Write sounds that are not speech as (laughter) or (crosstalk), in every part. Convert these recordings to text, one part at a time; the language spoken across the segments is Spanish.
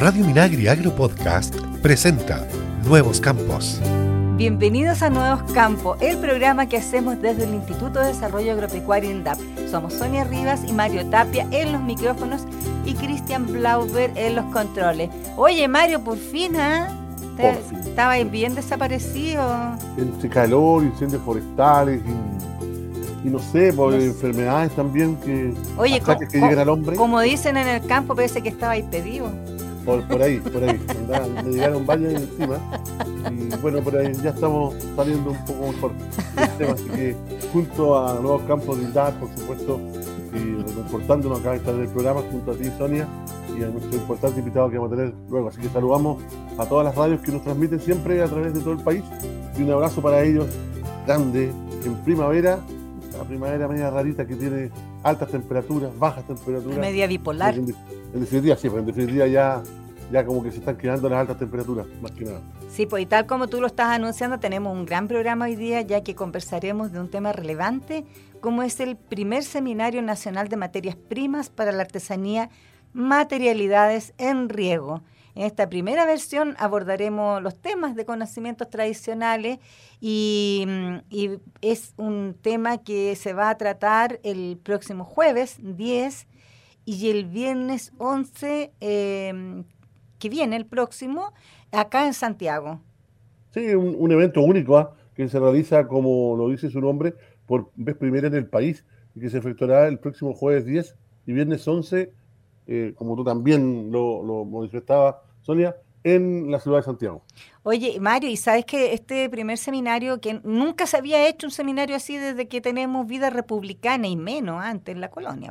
Radio Minagri Agro Podcast presenta Nuevos Campos. Bienvenidos a Nuevos Campos, el programa que hacemos desde el Instituto de Desarrollo Agropecuario INDAP. Somos Sonia Rivas y Mario Tapia en los micrófonos y Cristian Blauber en los controles. Oye, Mario, por fin, ¿ah? Estaba bien desaparecido. Entre calor, incendios forestales y, no sé, por enfermedades también que, Oye, que llegan al hombre. Como dicen en el campo, parece que estaba impedido. Por, por ahí, por ahí. me llegaron varios encima. Y bueno, por ahí ya estamos saliendo un poco mejor del tema. Así que junto a Nuevos Campos de Indad, por supuesto, y reconfortándonos acá estar en el programa, junto a ti, Sonia, y a nuestro importante invitado que vamos a tener luego. Así que saludamos a todas las radios que nos transmiten siempre a través de todo el país. Y un abrazo para ellos, grande, en primavera, la primavera media rarita que tiene altas temperaturas, bajas temperaturas. Media bipolar. En, definitiva, sí, pero en definitiva ya, ya como que se están quedando las altas temperaturas, más que nada. Sí, pues y tal como tú lo estás anunciando, tenemos un gran programa hoy día, ya que conversaremos de un tema relevante, como es el primer Seminario Nacional de Materias Primas para la Artesanía Materialidades en Riego. En esta primera versión abordaremos los temas de conocimientos tradicionales y, es un tema que se va a tratar el próximo jueves 10 y el viernes 11 em, que viene, el próximo, acá en Santiago. Sí, un, evento único ¿ah? que se realiza, como lo dice su nombre, por vez primera en el país y que se efectuará el próximo jueves 10 y viernes 11 eh, como tú también lo, lo manifestabas, Sonia, en la ciudad de Santiago. Oye, Mario, y sabes que este primer seminario, que nunca se había hecho un seminario así desde que tenemos vida republicana y menos antes en la colonia,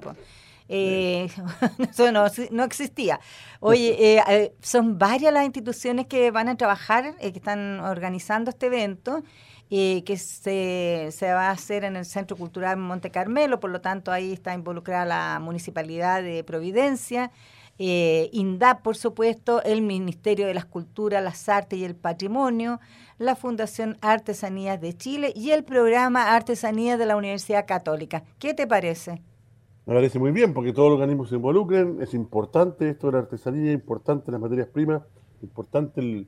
eh, (laughs) eso no, existía. Oye, eh, son varias las instituciones que van a trabajar, que están organizando este evento que se, se, va a hacer en el Centro Cultural Monte Carmelo, por lo tanto ahí está involucrada la Municipalidad de Providencia, eh, INDAP, por supuesto, el Ministerio de las Culturas, las Artes y el Patrimonio, la Fundación Artesanías de Chile y el programa Artesanías de la Universidad Católica. ¿Qué te parece? Me parece muy bien, porque todos los organismos se involucren, es importante esto de la artesanía, importante las materias primas, importante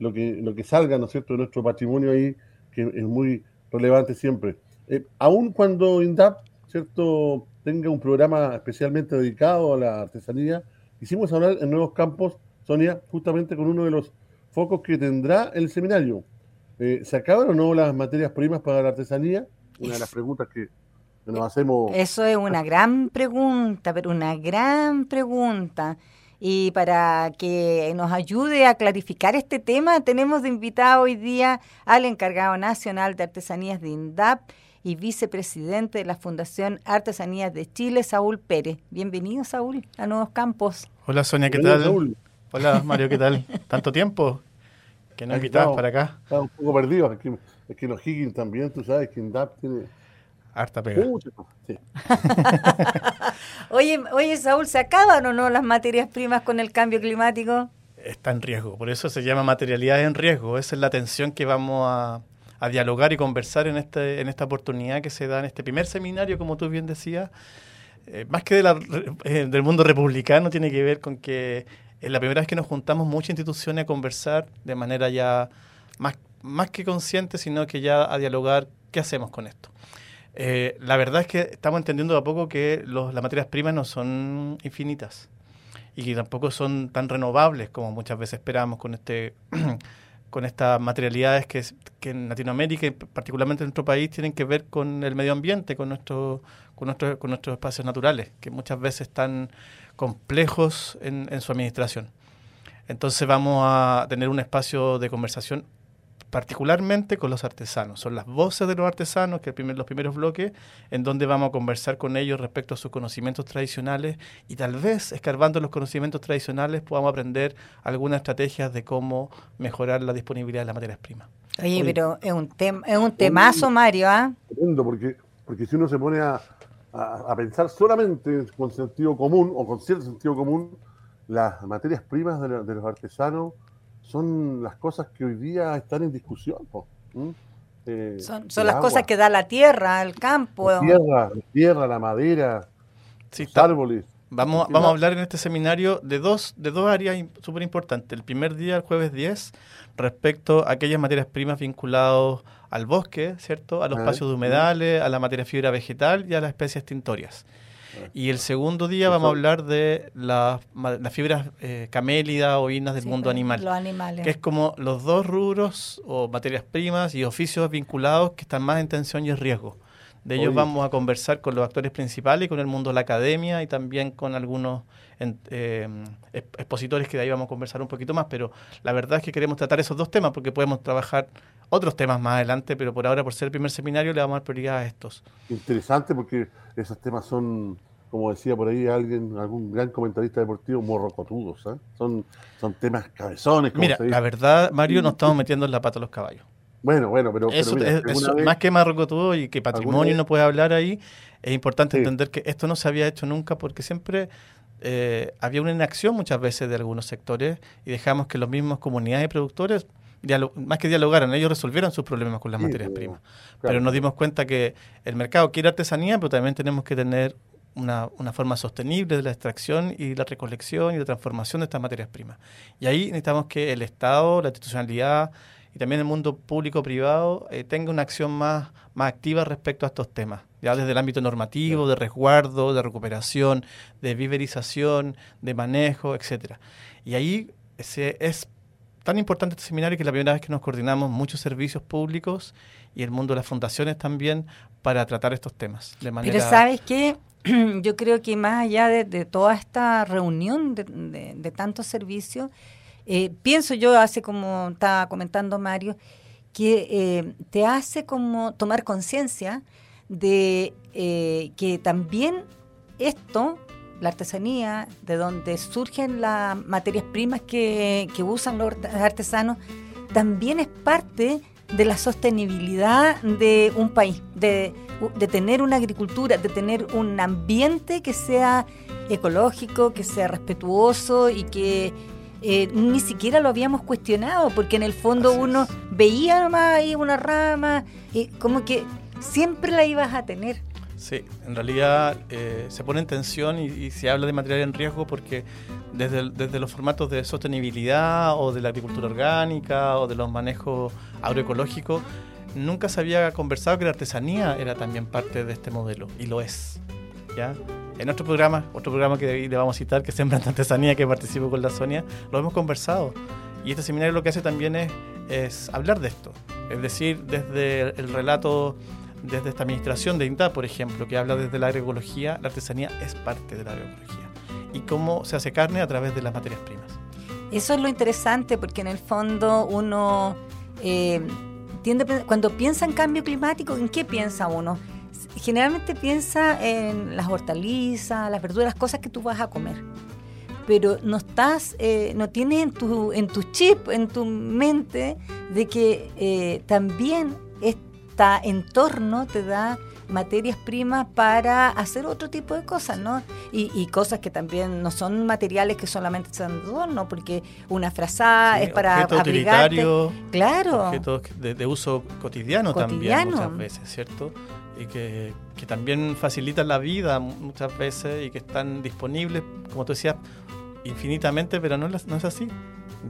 lo, que, lo que salga, ¿no cierto?, de nuestro patrimonio ahí que es muy relevante siempre. Eh, aun cuando INDAP, ¿cierto?, tenga un programa especialmente dedicado a la artesanía, hicimos hablar en Nuevos Campos, Sonia, justamente con uno de los focos que tendrá el seminario. Eh, ¿Se acaban o no las materias primas para la artesanía? Una de las preguntas que nos hacemos. Eso es una (laughs) gran pregunta, pero una gran pregunta. Y para que nos ayude a clarificar este tema, tenemos de invitado hoy día al encargado nacional de artesanías de INDAP y vicepresidente de la Fundación Artesanías de Chile, Saúl Pérez. Bienvenido, Saúl, a Nuevos Campos. Hola, Sonia, ¿qué tal? Hola, Mario, ¿qué tal? (laughs) ¿Tanto tiempo que no invitabas para acá? Estaba un poco perdido. Es que, es que los Higgins también, tú sabes que INDAP tiene Harta pega. (laughs) oye, oye, Saúl, ¿se acaban o no las materias primas con el cambio climático? Está en riesgo, por eso se llama materialidad en riesgo. Esa es la tensión que vamos a, dialogar y conversar en, este, en esta oportunidad que se da en este primer seminario, como tú bien decías. Eh, más que eh, del mundo republicano, tiene que ver con que es la primera vez que nos juntamos muchas instituciones a conversar de manera ya más, más que consciente, sino que ya a dialogar qué hacemos con esto. Eh, la verdad es que estamos entendiendo de a poco que los, las materias primas no son infinitas y que tampoco son tan renovables como muchas veces esperamos con este (clears throat) con estas materialidades que, que, en Latinoamérica y particularmente en nuestro país tienen que ver con el medio ambiente, con, nuestro, con, nuestro, con nuestros espacios naturales, que muchas veces están complejos en, en su administración. Entonces vamos a tener un espacio de conversación particularmente con los artesanos. Son las voces de los artesanos, que primer, los primeros bloques, en donde vamos a conversar con ellos respecto a sus conocimientos tradicionales y tal vez, escarbando los conocimientos tradicionales, podamos aprender algunas estrategias de cómo mejorar la disponibilidad de las materias primas. Oye, pero es un, tema es un temazo, Mario, ¿ah? Porque, porque si uno se pone a, a pensar solamente con sentido común o con cierto sentido común, las materias primas de, de los artesanos son las cosas que hoy día están en discusión. Eh, son, las cosas que da la tierra, el campo. La tierra, la, tierra, la madera, los árboles. Vamos, vamos a hablar en este seminario de dos, de dos áreas súper importantes. El primer día, el jueves 10, respecto a aquellas materias primas vinculadas al bosque, ¿cierto? A los espacios de humedales, a la materia fibra vegetal y a las especies tintorias. Y el segundo día vamos a hablar de las fibras eh, camélidas o del mundo animal. Los animales. Que es como los dos rubros o materias primas y oficios vinculados que están más en tensión y en riesgo. De ellos vamos a conversar con los actores principales, con el mundo de la academia y también con algunos eh, expositores que de ahí vamos a conversar un poquito más, pero la verdad es que queremos tratar esos dos temas porque podemos trabajar otros temas más adelante, pero por ahora, por ser el primer seminario, le vamos a dar prioridad a estos. Interesante porque esos temas son, como decía por ahí alguien, algún gran comentarista deportivo, morrocotudos, ¿eh? son, son temas cabezones. Mira, la verdad, Mario, nos estamos metiendo en la pata a los caballos. Bueno, bueno, pero, eso, más que Marrocotudo y que patrimonio no puede hablar ahí, es importante entender que esto no se había hecho nunca porque siempre eh, había una inacción muchas veces de algunos sectores y dejamos que los mismos comunidades y productores más que dialogaran, ellos resolvieran sus problemas con las materias primas. Pero nos dimos cuenta que el mercado quiere artesanía, pero también tenemos que tener una, una, forma sostenible de la extracción y la recolección y la transformación de estas materias primas. Y ahí necesitamos que el Estado, la institucionalidad, y también el mundo público-privado eh, tenga una acción más, más activa respecto a estos temas, ya desde el ámbito normativo, de resguardo, de recuperación, de viverización, de manejo, etcétera. Y ahí ese, es tan importante este seminario que es la primera vez que nos coordinamos muchos servicios públicos y el mundo de las fundaciones también para tratar estos temas. De manera... Pero sabes qué, (clears throat) yo creo que más allá de, toda esta reunión de, de tantos servicios, eh, pienso yo, hace como estaba comentando Mario, que eh, te hace como tomar conciencia de eh, que también esto, la artesanía, de donde surgen las materias primas que, usan los artesanos, también es parte de la sostenibilidad de un país, de, de, tener una agricultura, de tener un ambiente que sea ecológico, que sea respetuoso y que eh, ni siquiera lo habíamos cuestionado, porque en el fondo uno veía nomás ahí una rama, y como que siempre la ibas a tener. Sí, en realidad eh, se pone en tensión y, se habla de material en riesgo porque desde, desde los formatos de sostenibilidad o de la agricultura orgánica o de los manejos agroecológicos, nunca se había conversado que la artesanía era también parte de este modelo, y lo es. ¿ya? En otro programa, otro programa que le vamos a citar, que es Sembrante Artesanía, que participo con la Sonia, lo hemos conversado. Y este seminario lo que hace también es, es hablar de esto. Es decir, desde el relato, desde esta administración de INTA, por ejemplo, que habla desde la agroecología, la artesanía es parte de la agroecología. Y cómo se hace carne a través de las materias primas. Eso es lo interesante, porque en el fondo uno eh, tiende, cuando piensa en cambio climático, ¿en qué piensa uno? Generalmente piensa en las hortalizas, las verduras, cosas que tú vas a comer. Pero no estás, eh, no tienes en tu, en tu chip, en tu mente, de que eh, también este entorno te da materias primas para hacer otro tipo de cosas, ¿no? Y, cosas que también no son materiales que solamente son de adorno, porque una frazada es para abrigarte. Claro. Objetos de, uso cotidiano, también muchas veces, ¿cierto? Y que, también facilitan la vida muchas veces y que están disponibles, como tú decías, infinitamente, pero no, no es así.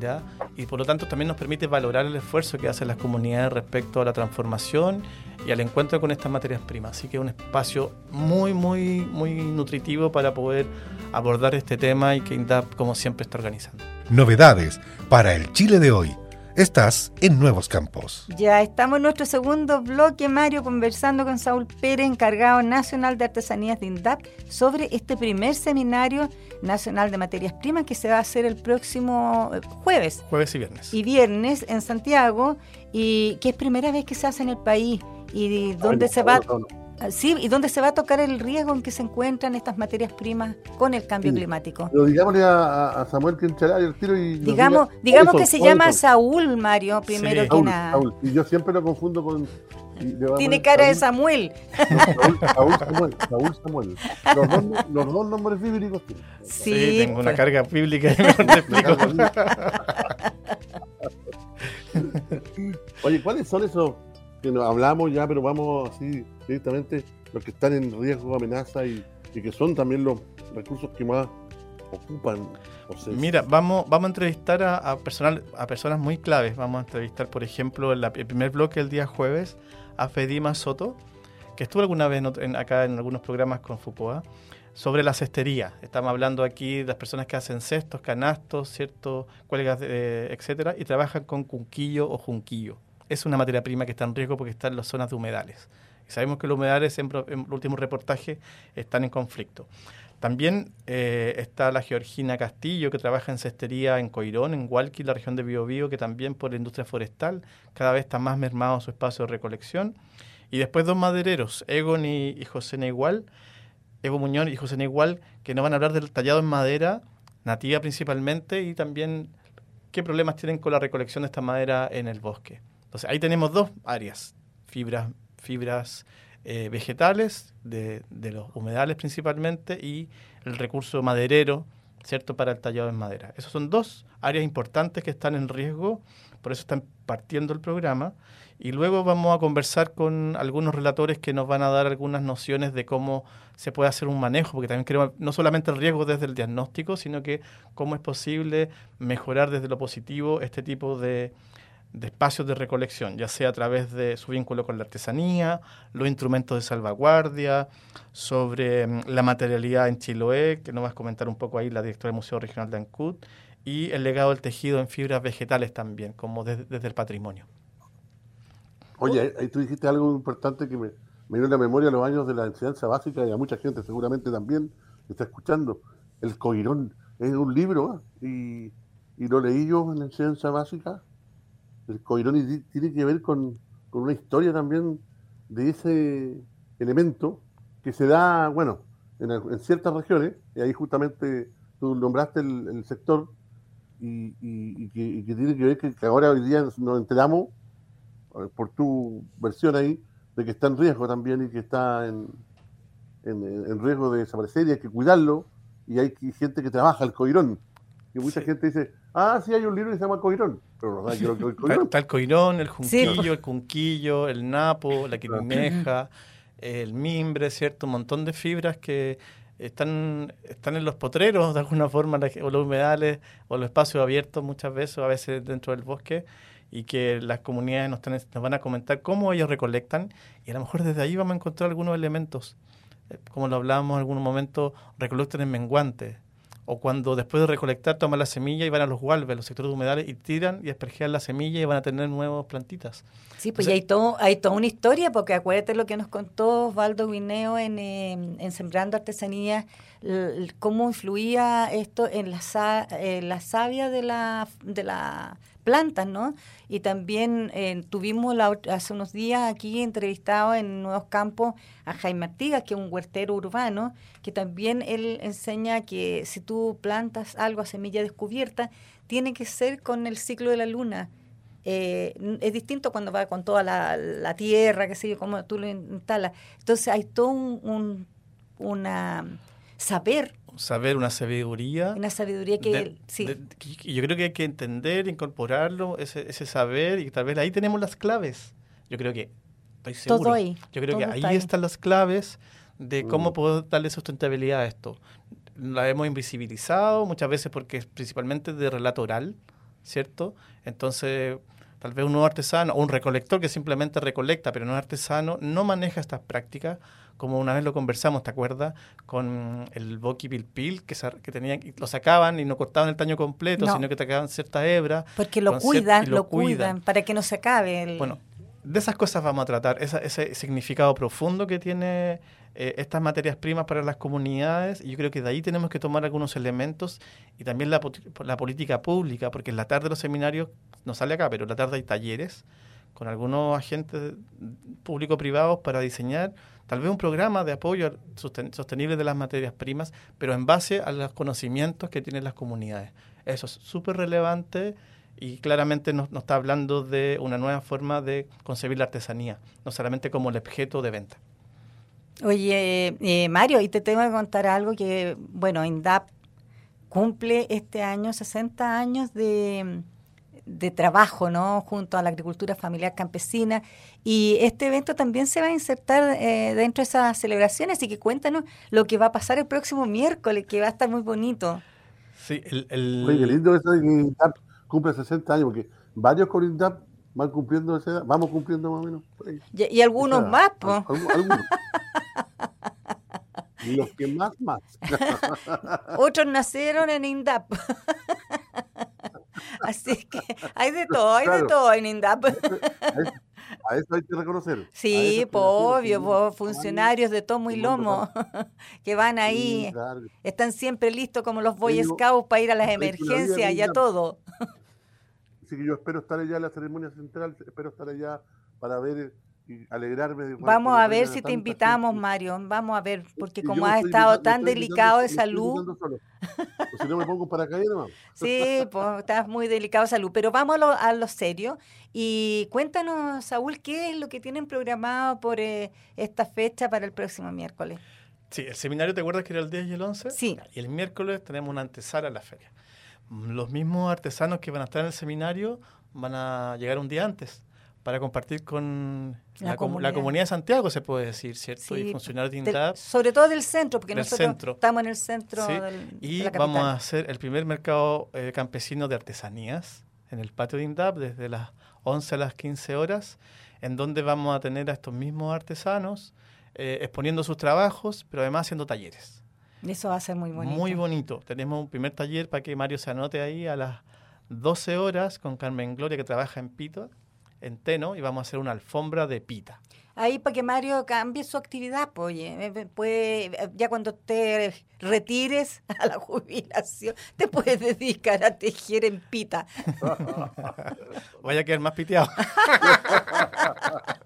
¿ya? Y por lo tanto también nos permite valorar el esfuerzo que hacen las comunidades respecto a la transformación y al encuentro con estas materias primas. Así que es un espacio muy, muy, muy nutritivo para poder abordar este tema y que INDAP, como siempre, está organizando. Novedades para el Chile de hoy Estás en Nuevos Campos. Ya estamos en nuestro segundo bloque, Mario, conversando con Saúl Pérez, encargado nacional de artesanías de INDAP, sobre este primer seminario nacional de materias primas que se va a hacer el próximo eh, jueves. Jueves y viernes. Y viernes en Santiago, y que es primera vez que se hace en el país. ¿Y dónde se va? Sí, y dónde se va a tocar el riesgo en que se encuentran estas materias primas con el cambio climático. Pero digámosle a, Samuel que el tiro y. Digamos, digamos que se llama Saúl, Mario, primero que nada. Saúl. Y yo siempre lo confundo con. Tiene cara de Samuel. Saúl, Samuel. Saúl Samuel. Los dos, los dos nombres bíblicos tienen. Sí, tengo una carga bíblica. (laughs) Oye, ¿cuáles son esos que hablamos ya, pero vamos así directamente los que están en riesgo, amenaza y, que son también los recursos que más ocupan. Mira, vamos, vamos a entrevistar a, personal, a personas muy claves. Vamos a entrevistar, por ejemplo, en el primer bloque el día jueves a Fedima Soto, que estuvo alguna vez acá en algunos programas con Foucault, sobre la cestería. Estamos hablando aquí de las personas que hacen cestos, canastos, cierto, cuelgas, etcétera, y trabajan con cunquillo o junquillo. Es una materia prima que está en riesgo porque está en las zonas de humedales. Y sabemos que los humedales, en, en el último reportaje, están en conflicto. También eh, está la Georgina Castillo, que trabaja en cestería en Coirón, en Hualqui, la región de Biobío, que también por la industria forestal cada vez está más mermado su espacio de recolección. Y después dos madereros, Egon y, José Neigual, Ego Muñoz y José Neigual, que nos van a hablar del tallado en madera, nativa principalmente, y también qué problemas tienen con la recolección de esta madera en el bosque. Ahí tenemos dos áreas, fibras, fibras eh, vegetales, de, los humedales principalmente, y el recurso maderero, ¿cierto?, para el tallado en madera. Esas son dos áreas importantes que están en riesgo, por eso están partiendo el programa. Y luego vamos a conversar con algunos relatores que nos van a dar algunas nociones de cómo se puede hacer un manejo, porque también queremos no solamente el riesgo desde el diagnóstico, sino que cómo es posible mejorar desde lo positivo este tipo de, de espacios de recolección, ya sea a través de su vínculo con la artesanía, los instrumentos de salvaguardia, sobre mm, la materialidad en Chiloé, que nos vas a comentar un poco ahí la directora del Museo Regional de Ancud, y el legado del tejido en fibras vegetales también, como desde, el patrimonio. Oye, ahí tú dijiste algo importante que me, me dio en la memoria los años de la enseñanza básica y a mucha gente seguramente también está escuchando. El Coirón es un libro y, y lo leí yo en la enseñanza básica el Coirón tiene que ver con, una historia también de ese elemento que se da, bueno, en, ciertas regiones, y ahí justamente tú nombraste el, sector, y, que, tiene que ver que, ahora hoy día nos enteramos, eh, por tu versión ahí, de que está en riesgo también y que está en, en, riesgo de desaparecer y hay que cuidarlo, y hay gente que trabaja el coirón, y mucha gente dice, ah, sí, hay un libro que se llama Coirón. Pero no que el coirón. (laughs) Está el coirón, el junquillo, el cunquillo, el napo, la quirineja, el mimbre, ¿cierto? Un montón de fibras que están, están en los potreros de alguna forma, o los humedales, o los espacios abiertos muchas veces, o a veces dentro del bosque, y que las comunidades nos, nos van a comentar cómo ellos recolectan, y a lo mejor desde ahí vamos a encontrar algunos elementos. Eh, como lo hablábamos en algún momento, recolectan en menguantes o cuando después de recolectar toman la semilla y van a los gualbes, los sectores humedales, y tiran y aspergean la semilla y van a tener nuevas plantitas. Sí, pues hay, todo, hay toda una historia, porque acuérdate lo que nos contó Osvaldo Guineo en, em, en Sembrando Artesanía, cómo influía esto en la, la savia de la, de la plantas, ¿no? Y también eh, tuvimos hace unos días aquí entrevistado en Nuevos Campos a Jaime Artigas, que es un huertero urbano, que también él enseña que si tú plantas algo a semilla descubierta, tiene que ser con el ciclo de la luna. Eh, es distinto cuando va con toda la, tierra, que sé yo, como tú lo instalas. Entonces hay todo un, una saber saber, una sabiduría. Una sabiduría que, sí. yo creo que hay que entender, incorporarlo, ese, ese saber, y tal vez ahí tenemos las claves. Yo creo que, estoy seguro. Todo ahí. Yo creo que ahí, están las claves de mm. cómo puedo darle sustentabilidad a esto. La hemos invisibilizado muchas veces porque es principalmente de relato oral, ¿cierto? Entonces, tal vez un nuevo artesano o un recolector que simplemente recolecta, pero no es artesano, no maneja estas prácticas como una vez lo conversamos, ¿te acuerdas? Con el Boki Pilpil, que, que tenían, lo sacaban y no cortaban el taño completo, sino que te quedaban cierta hebra. Porque lo cuidan, lo, cuidan, para que no se acabe. Bueno, de esas cosas vamos a tratar, ese significado profundo que tiene eh, estas materias primas para las comunidades, y yo creo que de ahí tenemos que tomar algunos elementos y también la, la política pública, porque en la tarde los seminarios no sale acá, pero en la tarde hay talleres con algunos agentes público-privados para diseñar tal vez un programa de apoyo sostenible de las materias primas, pero en base a los conocimientos que tienen las comunidades. Eso es súper relevante y claramente nos, está hablando de una nueva forma de concebir la artesanía, no solamente como el objeto de venta. Oye, eh, Mario, y te tengo que contar algo que, bueno, INDAP cumple este año 60 años de, de trabajo, ¿no? Junto a la agricultura familiar campesina. Y este evento también se va a insertar eh, dentro de esas celebraciones. Así que cuéntanos lo que va a pasar el próximo miércoles, que va a estar muy bonito. Sí, el... el... Oye, qué lindo eso de que INDAP cumple 60 años, porque varios con INDAP van cumpliendo esa edad, vamos cumpliendo más o menos. Y, y algunos edad. más, pues. Al- Algunos. (laughs) Los que más, más. Otros nacieron en INDAP. (laughs) Así que hay de todo, hay de Claro. todo en INDAP. A eso, hay que reconocer. Sí, pues obvio, po, funcionarios de tomo y lomo (laughs) que van ahí, Sí, claro. están siempre listos como los Boy Scouts para ir a las emergencias y a todo. Así que yo espero estar allá en la ceremonia central, espero estar allá para ver y alegrarme de cuando- Vamos a ver si te invitamos, gente. Mario. Vamos a ver, porque como has estado invitando- tan delicado de salud. O si no me pongo para caer. (laughs) Sí, pues estás muy delicado de salud. Pero vamos a lo, a lo serio. Y cuéntanos, Saúl, ¿qué es lo que tienen programado por eh, esta fecha para el próximo miércoles? Sí, el seminario, ¿te acuerdas que era el 10 y el 11? Sí. Y el miércoles tenemos una antesala a la feria. Mm, Los mismos artesanos que van a estar en el seminario van a llegar un día antes para compartir con La la, comu- comunidad. la comunidad de Santiago, se puede decir, ¿cierto? Sí, y funcionarios de INDAP. sobre todo del centro, porque Del nosotros centro. estamos en el centro Sí, del- Y de la vamos a hacer el primer mercado eh, campesino de artesanías en el patio de INDAP desde las 11 a las 15 horas, en donde vamos a tener a estos mismos artesanos eh, exponiendo sus trabajos, pero además haciendo talleres. Eso va a ser muy bonito. Muy bonito. Tenemos un primer taller para que Mario se anote ahí a las 12 horas con Carmen Gloria, que trabaja en Pito, en Teno, y vamos a hacer una alfombra de pita. Ahí para que Mario cambie su actividad, pues, oye, eh, puede, eh, ya cuando te retires a la jubilación, te puedes dedicar a tejer en pita. (laughs) Vaya a quedar más piteado. (laughs)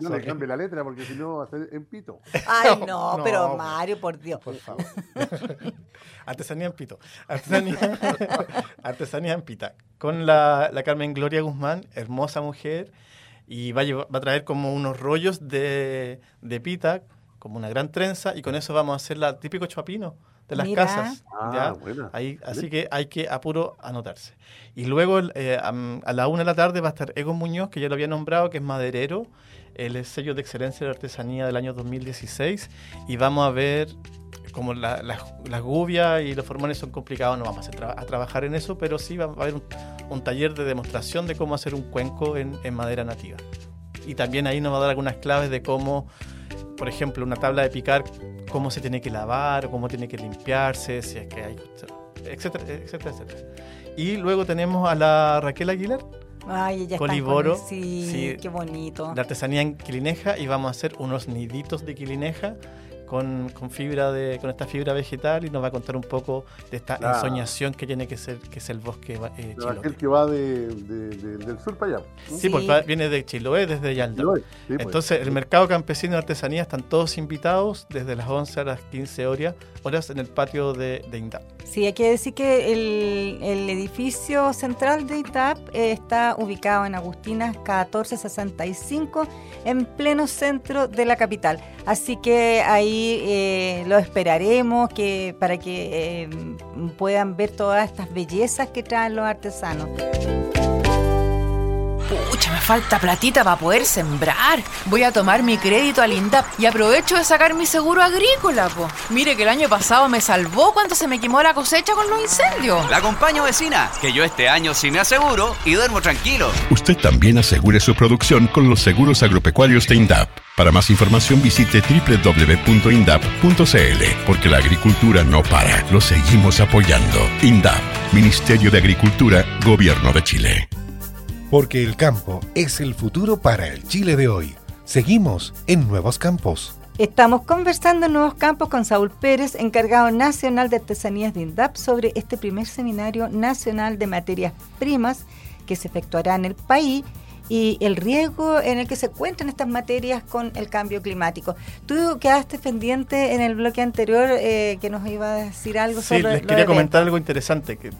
Yo le cambio la letra porque si no va a ser en pito. Ay, no, No, pero. Mario, por Dios. Por favor. (laughs) Artesanía en Pito. Artesanía, (laughs) artesanía en Pita. Con la, la Carmen Gloria Guzmán, hermosa mujer, y va a, llevar- va a traer como unos rollos de, de pita, como una gran trenza, y con eso vamos a hacer la típico chuapino de las Mira. casas. Ah, ¿ya? Ahí, así que hay que apuro anotarse. Y luego eh, a la una de la tarde va a estar Egon Muñoz, que ya lo había nombrado, que es maderero. Él es sello de excelencia de la artesanía del año 2016. Y vamos a ver, como la- las las gubias y los formones son complicados, no vamos a, tra- a trabajar en eso, pero sí va a haber un, un taller de demostración de cómo hacer un cuenco en, en madera nativa. Y también ahí nos va a dar algunas claves de cómo, por ejemplo, una tabla de picar, cómo se tiene que lavar, o cómo tiene que limpiarse, si es que hay, etcétera, etcétera, etcétera. Y luego tenemos a la Raquel Aguilar, Ay, ella está Coliboro, con... Sí, sí. qué bonito. de artesanía en quilineja, y vamos a hacer unos niditos de quilineja con, con fibra de, con esta fibra vegetal y nos va a contar un poco de esta Ah. ensoñación que tiene que ser, que es el bosque eh, Pero aquel chilote. que va de, de- de- del sur para allá. Sí, Sí. porque va- viene de Chiloé, desde Yalda. Sí, pues. Entonces, el mercado campesino de artesanía están todos invitados desde las 11 a las 15 horas, horas en el patio de, de INDAP. Sí, hay que decir que el, el edificio central de ITAP eh, está ubicado en Agustinas 1465, en pleno centro de la capital. Así que ahí eh, lo esperaremos que, para que eh, puedan ver todas estas bellezas que traen los artesanos. Pucha, me falta platita para poder sembrar. Voy a tomar mi crédito al INDAP y aprovecho de sacar mi seguro agrícola, po. Mire que el año pasado me salvó cuando se me quemó la cosecha con los incendios. La acompaño vecina, que yo este año sí me aseguro y duermo tranquilo. Usted también asegure su producción con los seguros agropecuarios de INDAP. Para más información visite www.indap.cl, porque la agricultura no para, lo seguimos apoyando. INDAP, Ministerio de Agricultura, Gobierno de Chile. Porque el campo es el futuro para el Chile de hoy. Seguimos en Nuevos Campos. Estamos conversando en Nuevos Campos con Saúl Pérez, encargado nacional de artesanías de INDAP, sobre este primer seminario nacional de materias primas que se efectuará en el país y el riesgo en el que se encuentran estas materias con el cambio climático. Tú quedaste pendiente en el bloque anterior eh, que nos iba a decir algo Sí, sobre les lo quería comentar algo interesante, que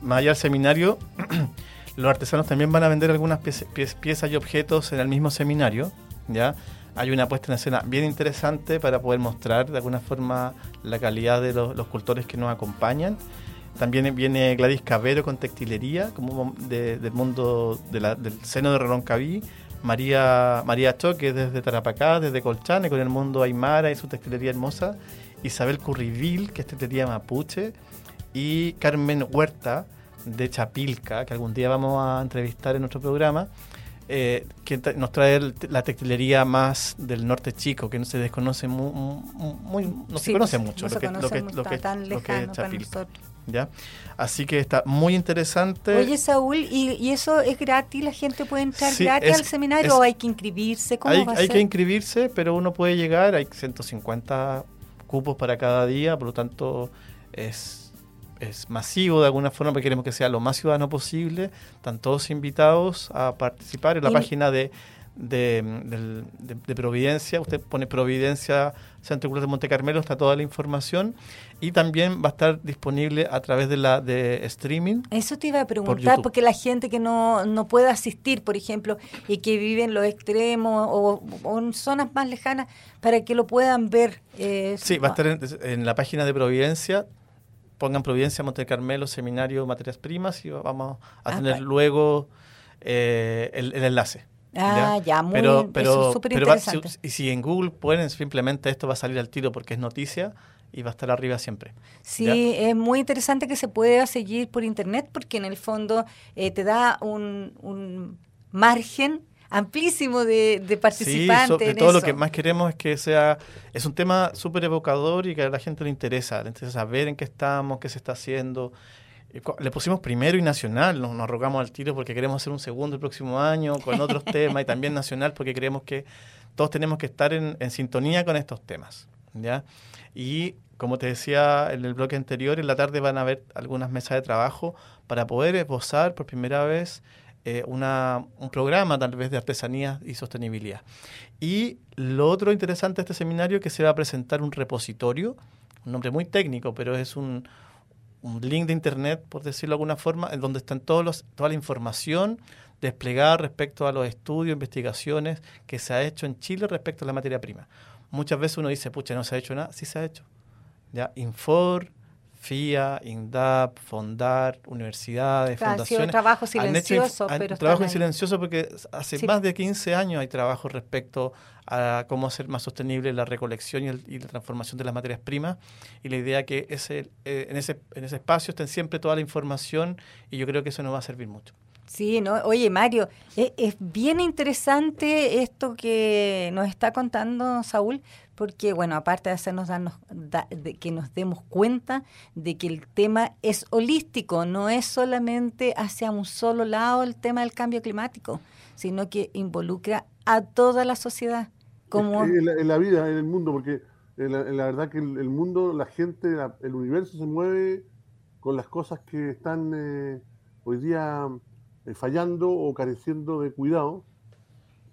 más allá del seminario, (clears throat) los artesanos también van a vender algunas piezas y objetos en el mismo seminario, ¿ya? Hay una puesta en escena bien interesante para poder mostrar de alguna forma la calidad de los, los cultores que nos acompañan. También viene Gladys Cabero con textilería, como del mundo del seno de Reloncaví. María, María Choque desde Tarapacá, desde Colchane, con el mundo Aymara y su textilería hermosa. Isabel Currivil, que es textilería mapuche. Y Carmen Huerta, de Chapilca, que algún día vamos a entrevistar en nuestro programa, eh, que nos trae la textilería más del norte chico, que no se desconoce muy, no se conoce mucho lo, que, lo, que, lo, que, tan es Chapilca. ¿Ya? Así que está muy interesante. Oye, Saúl, ¿y, eso es gratis? ¿La gente puede entrar gratis al seminario o hay que inscribirse? ¿Cómo hay, va a hay que inscribirse, pero uno puede llegar, hay 150 cupos para cada día, por lo tanto es es masivo de alguna forma, porque queremos que sea lo más ciudadano posible. Están todos invitados a participar en la página de, de, Providencia. Usted pone Providencia Centro Cultural de Monte Carmelo, está toda la información. Y también va a estar disponible a través de la de streaming. Eso te iba a preguntar, porque la gente que no, no puede asistir, por ejemplo, y que vive en los extremos o, en zonas más lejanas, para que lo puedan ver. Eh, sí, va a estar en la página de Providencia pongan Providencia, Monte Carmelo, Seminario, Materias Primas y vamos a ah, tener luego eh, el, enlace. Ah, ya, muy pero, pero, súper interesante. y si en Google pueden, simplemente esto va a salir al tiro porque es noticia y va a estar arriba siempre. Sí, es muy interesante que se pueda seguir por internet porque en el fondo eh, te da un, un margen amplísimo de, de participantes. Sí, todo lo que más queremos es que sea, es un tema súper evocador y que a la gente le interesa, le interesa saber en qué estamos, qué se está haciendo. Le pusimos primero y nacional, nos, nos arrogamos al tiro porque queremos hacer un segundo el próximo año con otros (laughs) temas y también nacional porque creemos que todos tenemos que estar en, en sintonía con estos temas. ¿ya? Y como te decía en el bloque anterior, en la tarde van a haber algunas mesas de trabajo para poder esbozar por primera vez eh, un programa tal vez de artesanía y sostenibilidad. Y lo otro interesante de este seminario es que se va a presentar un repositorio, un nombre muy técnico, pero es un, un link de internet, por decirlo de alguna forma, en donde están todos los, toda la información desplegada respecto a los estudios, investigaciones que se ha hecho en Chile respecto a la materia prima. Muchas veces uno dice, pucha, no se ha hecho nada. Sí se ha hecho. Ya, Infor, FIA, INDAP, Fondar, universidades, fundaciones. Ha sido trabajo silencioso, pero trabajo silencioso porque hace más de 15 años hay trabajo respecto a cómo hacer más sostenible la recolección y, la transformación de las materias primas y la idea que ese, eh, en, ese, en ese espacio estén siempre toda la información y yo creo que eso nos va a servir mucho. Sí, no, oye Mario, es, es bien interesante esto que nos está contando Saúl, porque, bueno, aparte de hacernos darnos, de que nos demos cuenta de que el tema es holístico, no es solamente hacia un solo lado el tema del cambio climático, sino que involucra a toda la sociedad. Como... En, la, vida, en el mundo, porque la, verdad que el, mundo, la gente, el universo se mueve con las cosas que están eh, hoy día eh, fallando o careciendo de cuidado,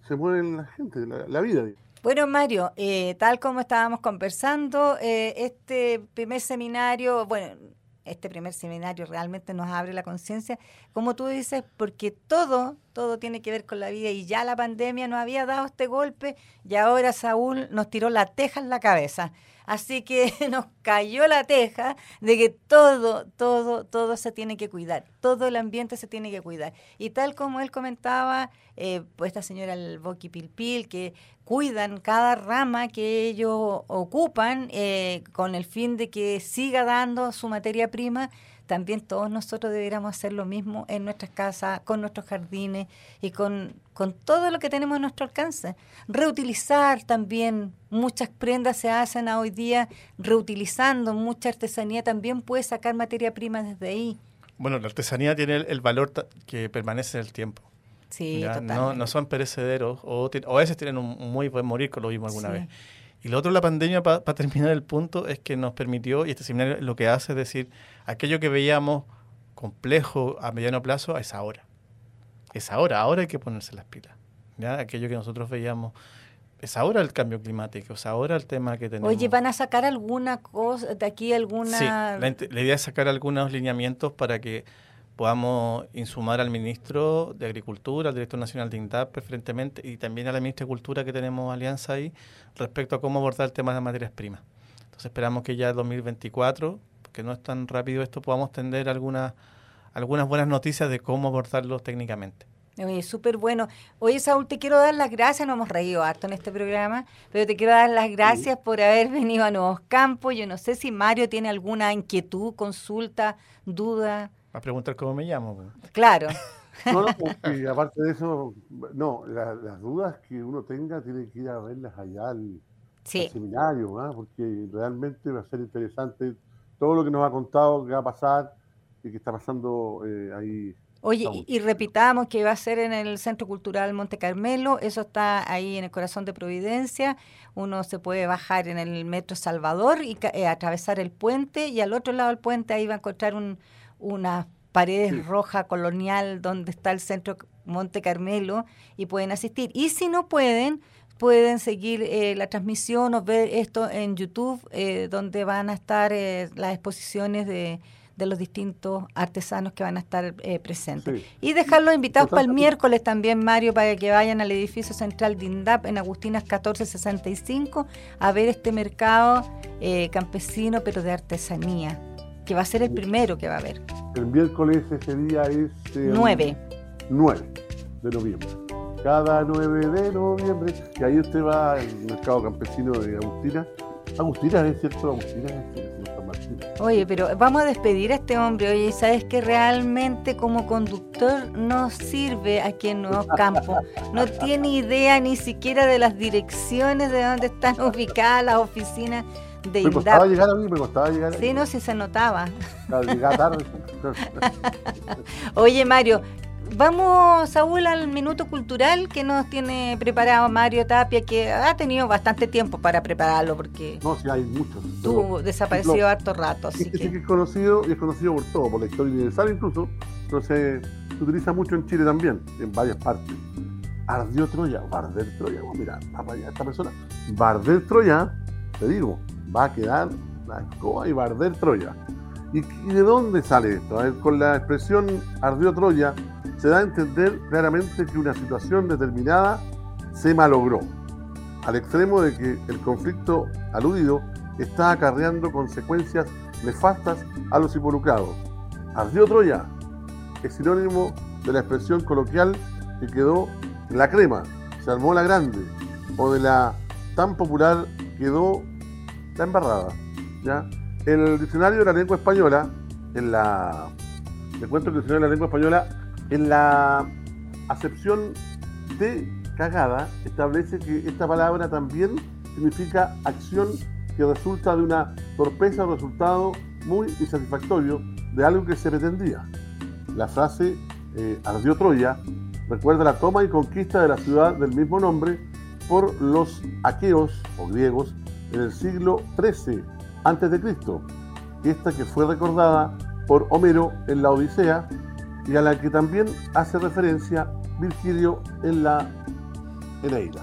se mueve la gente, la, la vida. Bueno, Mario, eh, tal como estábamos conversando, eh, este primer seminario, bueno, este primer seminario realmente nos abre la conciencia, como tú dices, porque todo, todo tiene que ver con la vida y ya la pandemia nos había dado este golpe y ahora Saúl nos tiró la teja en la cabeza. Así que (laughs) nos cayó la teja de que todo, todo, todo se tiene que cuidar, todo el ambiente se tiene que cuidar. Y tal como él comentaba, eh, pues esta señora el Boqui Pilpil, que cuidan cada rama que ellos ocupan eh, con el fin de que siga dando su materia prima también todos nosotros deberíamos hacer lo mismo en nuestras casas, con nuestros jardines y con, con todo lo que tenemos a nuestro alcance. Reutilizar también, muchas prendas se hacen hoy día reutilizando, mucha artesanía también puede sacar materia prima desde ahí. Bueno, la artesanía tiene el, valor que permanece en el tiempo. Sí, no, no, son perecederos o, a veces tienen un, muy buen morir, como lo vimos alguna vez. Y lo otro, la pandemia, para terminar el punto, es que nos permitió, y este seminario lo que hace es decir, aquello que veíamos complejo a mediano plazo es ahora. Es ahora, ahora hay que ponerse las pilas. ¿ya? Aquello que nosotros veíamos, es ahora el cambio climático, es ahora el tema que tenemos. Oye, ¿van a sacar alguna cosa de aquí, alguna...? Sí, la idea es sacar algunos lineamientos para que podamos insumar al ministro de Agricultura, al director nacional de INDAP preferentemente, y también a la ministra de Cultura que tenemos alianza ahí, respecto a cómo abordar el tema de materias primas. Entonces esperamos que ya en 2024 que no es tan rápido esto, podamos tener algunas, algunas buenas noticias de cómo abordarlo técnicamente. Oye, súper bueno. Oye, Saúl, te quiero dar las gracias. Nos hemos reído harto en este programa, pero te quiero dar las gracias por haber venido a Nuevos Campos. Yo no sé si Mario tiene alguna inquietud, consulta, duda. A preguntar cómo me llamo. Claro. (laughs) No, no, (laughs) porque aparte de eso, no, la- las dudas que uno tenga tiene que ir a verlas allá al, Sí. al seminario, ¿ah? porque realmente va a ser interesante todo lo que nos ha contado que va a pasar y que está pasando eh, ahí. Oye, y, y repitamos que va a ser en el Centro Cultural Monte Carmelo, eso está ahí en el corazón de Providencia, uno se puede bajar en el Metro Salvador y ca- eh, atravesar el puente y al otro lado del puente ahí va a encontrar un, unas paredes Sí. roja colonial donde está el Centro Monte Carmelo y pueden asistir. Y si no pueden, pueden seguir eh, la transmisión o ver esto en YouTube, eh, donde van a estar eh, las exposiciones de, de los distintos artesanos que van a estar eh, presentes. Sí. Y dejarlos invitados para el miércoles también, Mario, para que vayan al edificio central de INDAP en Agustinas 1465 a ver este mercado eh, campesino, pero de artesanía, que va a ser el primero que va a haber. El miércoles ese día es... eh, 9. 9 de noviembre. Cada 9 de noviembre. Y ahí usted va al mercado campesino de Agustina. Agustina, ¿es cierto? Agustina es cierto. Oye, pero vamos a despedir a este hombre. Oye, ¿sabes que realmente como conductor no sirve aquí en Nuevos Campos? No tiene idea ni siquiera de las direcciones de dónde están (laughs) ubicadas las oficinas de Me costaba INDAP. llegar a mí, me costaba llegar a Sí, no, sí se notaba. Tarde. (laughs) Oye, Mario, vamos, Saúl, al minuto cultural que nos tiene preparado Mario Tapia, que ha tenido bastante tiempo para prepararlo, porque No, sí, hay muchos. tú desaparecido harto rato, así Este sí que que... es conocido y es conocido por todo, por la historia universal incluso. Entonces, se utiliza mucho en Chile también, en varias partes. Ardió Troya, Barder Troya. Oh, mira, va para allá esta persona. Barder Troya, te digo, va a quedar la escoba y Barder Troya. ¿Y, de dónde sale esto? A con la expresión ardió Troya, se da a entender claramente que una situación determinada se malogró, al extremo de que el conflicto aludido está acarreando consecuencias nefastas a los involucrados. Ardió Troya es sinónimo de la expresión coloquial que quedó la crema, se armó la grande, o de la tan popular quedó la embarrada. el diccionario de la lengua española, en la. El diccionario de la lengua española, en la acepción de cagada, establece que esta palabra también significa acción que resulta de una torpeza o resultado muy insatisfactorio de algo que se pretendía. La frase eh, ardió Troya recuerda la toma y conquista de la ciudad del mismo nombre por los aqueos o griegos en el siglo XIII a.C. Esta que fue recordada por Homero en la Odisea y a la que también hace referencia Virgilio en la Eneida.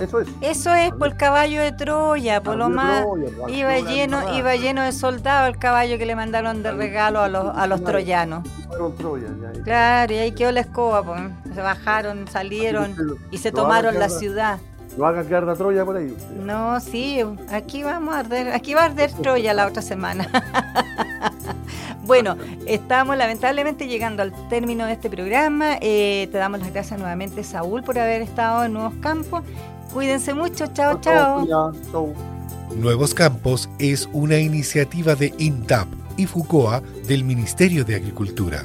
Eso es. Eso es por el caballo de Troya, por lo más... Iba lleno, iba lleno de soldados el caballo que le mandaron de regalo a los, a los troyanos. Claro, y ahí quedó la escoba, pues. se bajaron, salieron y se tomaron la ciudad. No haga que arda Troya por ahí. usted. No, sí, aquí vamos a arder, aquí va a arder Troya la otra semana. (laughs) bueno, estamos lamentablemente llegando al término de este programa. Eh, te damos las gracias nuevamente, Saúl, por haber estado en Nuevos Campos. Cuídense mucho, chao, chao. Chao. chao. Nuevos Campos es una iniciativa de INTAP y FUCOA del Ministerio de Agricultura.